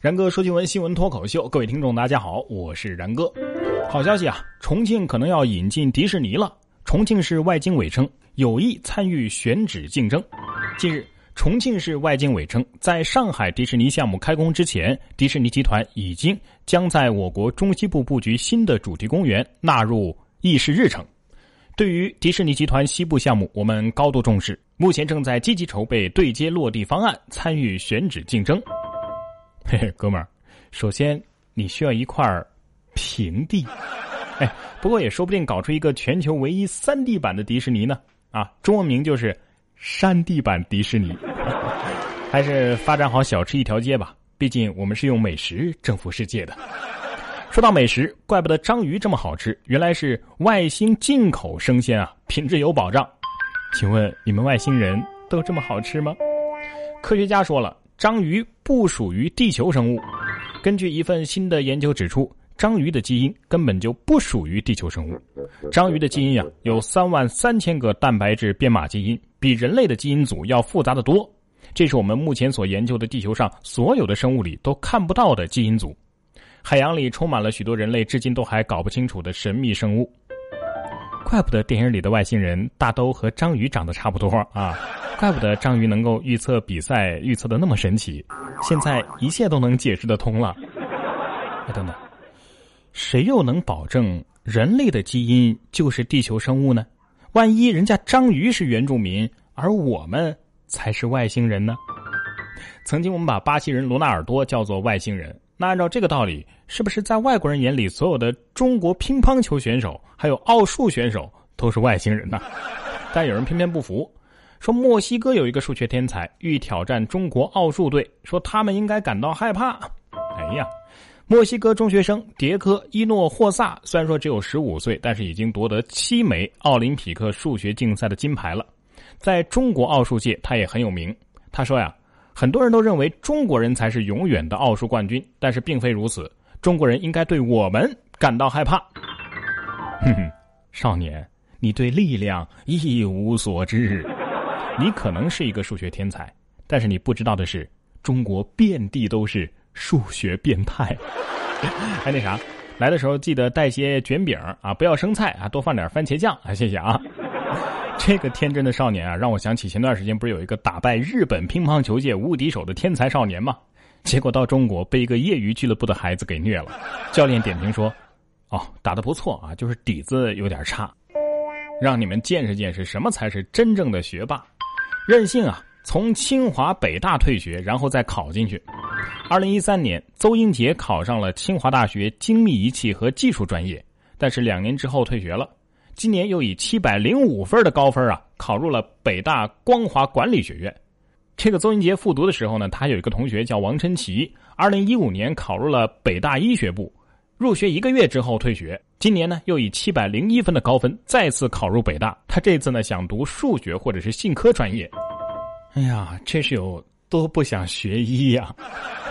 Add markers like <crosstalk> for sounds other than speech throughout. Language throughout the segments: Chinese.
然哥说新闻，新闻脱口秀，各位听众大家好，我是然哥。好消息啊，重庆可能要引进迪士尼了。重庆市外经委称有意参与选址竞争。近日，重庆市外经委称，在上海迪士尼项目开工之前，迪士尼集团已经将在我国中西部布局新的主题公园纳入议事日程。对于迪士尼集团西部项目，我们高度重视，目前正在积极筹备对接落地方案，参与选址竞争。嘿 <laughs> 嘿，哥们儿，首先你需要一块平地，哎，不过也说不定搞出一个全球唯一三 D 版的迪士尼呢。啊，中文名就是山地版迪士尼，<laughs> 还是发展好小吃一条街吧。毕竟我们是用美食征服世界的。说到美食，怪不得章鱼这么好吃，原来是外星进口生鲜啊，品质有保障。请问你们外星人都这么好吃吗？科学家说了。章鱼不属于地球生物。根据一份新的研究指出，章鱼的基因根本就不属于地球生物。章鱼的基因呀，有三万三千个蛋白质编码基因，比人类的基因组要复杂的多。这是我们目前所研究的地球上所有的生物里都看不到的基因组。海洋里充满了许多人类至今都还搞不清楚的神秘生物。怪不得电影里的外星人大都和章鱼长得差不多啊。怪不得章鱼能够预测比赛，预测的那么神奇。现在一切都能解释得通了。哎，等等，谁又能保证人类的基因就是地球生物呢？万一人家章鱼是原住民，而我们才是外星人呢？曾经我们把巴西人罗纳尔多叫做外星人，那按照这个道理，是不是在外国人眼里，所有的中国乒乓球选手还有奥数选手都是外星人呢？但有人偏偏不服。说墨西哥有一个数学天才欲挑战中国奥数队，说他们应该感到害怕。哎呀，墨西哥中学生迭科伊诺霍萨虽然说只有十五岁，但是已经夺得七枚奥林匹克数学竞赛的金牌了。在中国奥数界，他也很有名。他说呀，很多人都认为中国人才是永远的奥数冠军，但是并非如此。中国人应该对我们感到害怕。哼哼，少年，你对力量一无所知。你可能是一个数学天才，但是你不知道的是，中国遍地都是数学变态。还 <laughs> 那啥，来的时候记得带些卷饼啊，不要生菜啊，多放点番茄酱啊，谢谢啊。这个天真的少年啊，让我想起前段时间不是有一个打败日本乒乓球界无敌手的天才少年吗？结果到中国被一个业余俱乐部的孩子给虐了。教练点评说：“哦，打得不错啊，就是底子有点差，让你们见识见识什么才是真正的学霸。”任性啊！从清华、北大退学，然后再考进去。二零一三年，邹英杰考上了清华大学精密仪器和技术专业，但是两年之后退学了。今年又以七百零五分的高分啊，考入了北大光华管理学院。这个邹英杰复读的时候呢，他有一个同学叫王晨奇，二零一五年考入了北大医学部，入学一个月之后退学。今年呢，又以七百零一分的高分再次考入北大。他这次呢，想读数学或者是信科专业。哎呀，这是有多不想学医呀！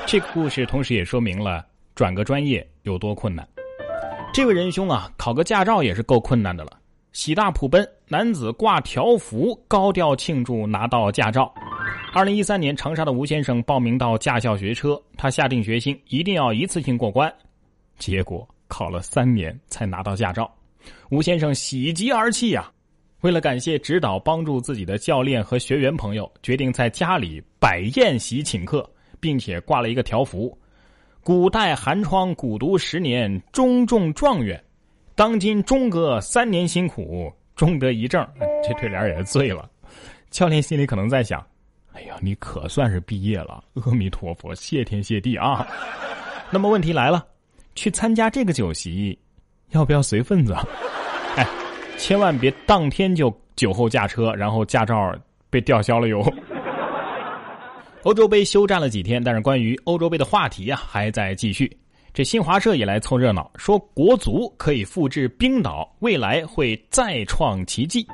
这个故事同时也说明了转个专业有多困难。这位仁兄啊，考个驾照也是够困难的了。喜大普奔，男子挂条幅高调庆祝拿到驾照。二零一三年，长沙的吴先生报名到驾校学车，他下定决心一定要一次性过关，结果。考了三年才拿到驾照，吴先生喜极而泣呀！为了感谢指导帮助自己的教练和学员朋友，决定在家里摆宴席请客，并且挂了一个条幅：“古代寒窗苦读十年，中中状元；当今钟哥三年辛苦，终得一证。”这对联也醉了。教练心里可能在想：“哎呀，你可算是毕业了，阿弥陀佛，谢天谢地啊！”那么问题来了。去参加这个酒席，要不要随份子？<laughs> 哎，千万别当天就酒后驾车，然后驾照被吊销了哟。<laughs> 欧洲杯休战了几天，但是关于欧洲杯的话题啊还在继续。这新华社也来凑热闹，说国足可以复制冰岛，未来会再创奇迹。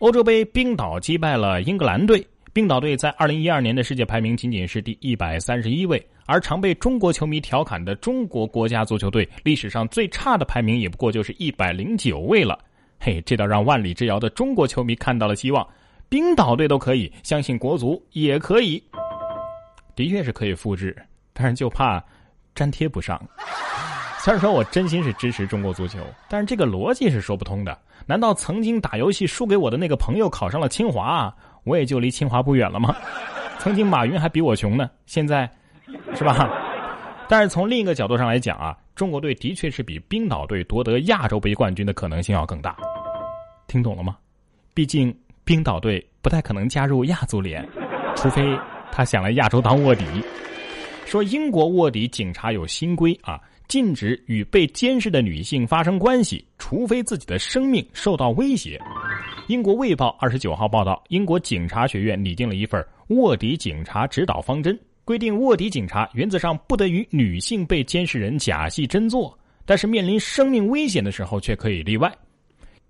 欧洲杯，冰岛击败了英格兰队。冰岛队在二零一二年的世界排名仅仅是第一百三十一位，而常被中国球迷调侃的中国国家足球队历史上最差的排名也不过就是一百零九位了。嘿，这倒让万里之遥的中国球迷看到了希望，冰岛队都可以，相信国足也可以。的确是可以复制，但是就怕粘贴不上。虽然说我真心是支持中国足球，但是这个逻辑是说不通的。难道曾经打游戏输给我的那个朋友考上了清华，我也就离清华不远了吗？曾经马云还比我穷呢，现在 <laughs> 是吧？但是从另一个角度上来讲啊，中国队的确是比冰岛队夺得亚洲杯冠军的可能性要更大。听懂了吗？毕竟冰岛队不太可能加入亚足联，除非他想来亚洲当卧底。说英国卧底警察有新规啊。禁止与被监视的女性发生关系，除非自己的生命受到威胁。英国《卫报》二十九号报道，英国警察学院拟定了一份卧底警察指导方针，规定卧底警察原则上不得与女性被监视人假戏真做，但是面临生命危险的时候却可以例外。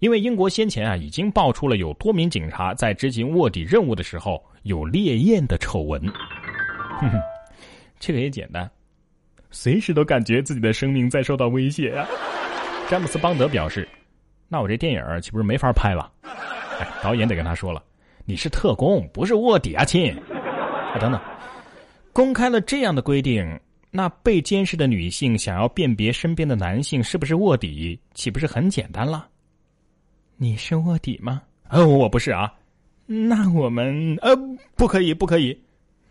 因为英国先前啊已经爆出了有多名警察在执行卧底任务的时候有烈焰的丑闻。哼哼，这个也简单。随时都感觉自己的生命在受到威胁啊！詹姆斯·邦德表示：“那我这电影岂不是没法拍了？”哎，导演得跟他说了：“你是特工，不是卧底啊，亲！”啊，等等，公开了这样的规定，那被监视的女性想要辨别身边的男性是不是卧底，岂不是很简单了？你是卧底吗？哦，我不是啊。那我们呃，不可以，不可以。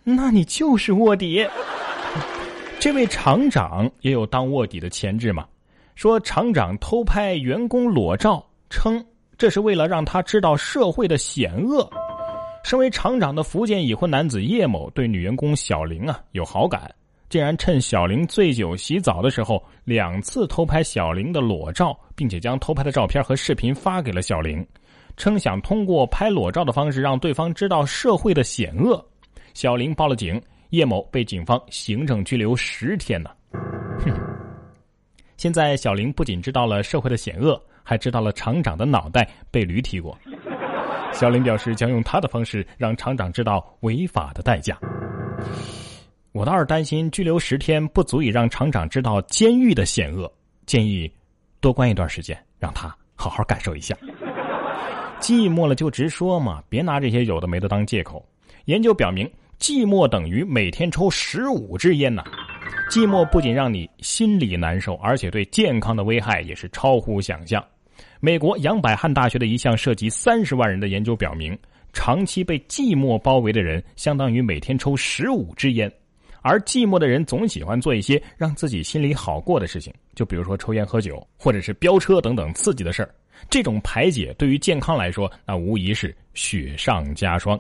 那你就是卧底。这位厂长也有当卧底的潜质嘛？说厂长偷拍员工裸照，称这是为了让他知道社会的险恶。身为厂长的福建已婚男子叶某对女员工小玲啊有好感，竟然趁小玲醉酒洗澡的时候，两次偷拍小玲的裸照，并且将偷拍的照片和视频发给了小玲，称想通过拍裸照的方式让对方知道社会的险恶。小玲报了警。叶某被警方行政拘留十天呢。哼！<laughs> 现在小玲不仅知道了社会的险恶，还知道了厂长的脑袋被驴踢过。小林表示将用他的方式让厂长知道违法的代价。我倒是担心拘留十天不足以让厂长知道监狱的险恶，建议多关一段时间，让他好好感受一下。寂寞了就直说嘛，别拿这些有的没的当借口。研究表明。寂寞等于每天抽十五支烟呐！寂寞不仅让你心里难受，而且对健康的危害也是超乎想象。美国杨百翰大学的一项涉及三十万人的研究表明，长期被寂寞包围的人，相当于每天抽十五支烟。而寂寞的人总喜欢做一些让自己心里好过的事情，就比如说抽烟、喝酒，或者是飙车等等刺激的事儿。这种排解对于健康来说，那无疑是雪上加霜。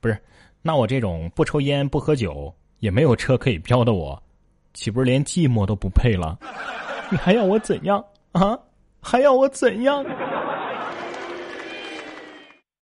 不是。那我这种不抽烟不喝酒也没有车可以飙的我，岂不是连寂寞都不配了？<laughs> 你还要我怎样啊？还要我怎样？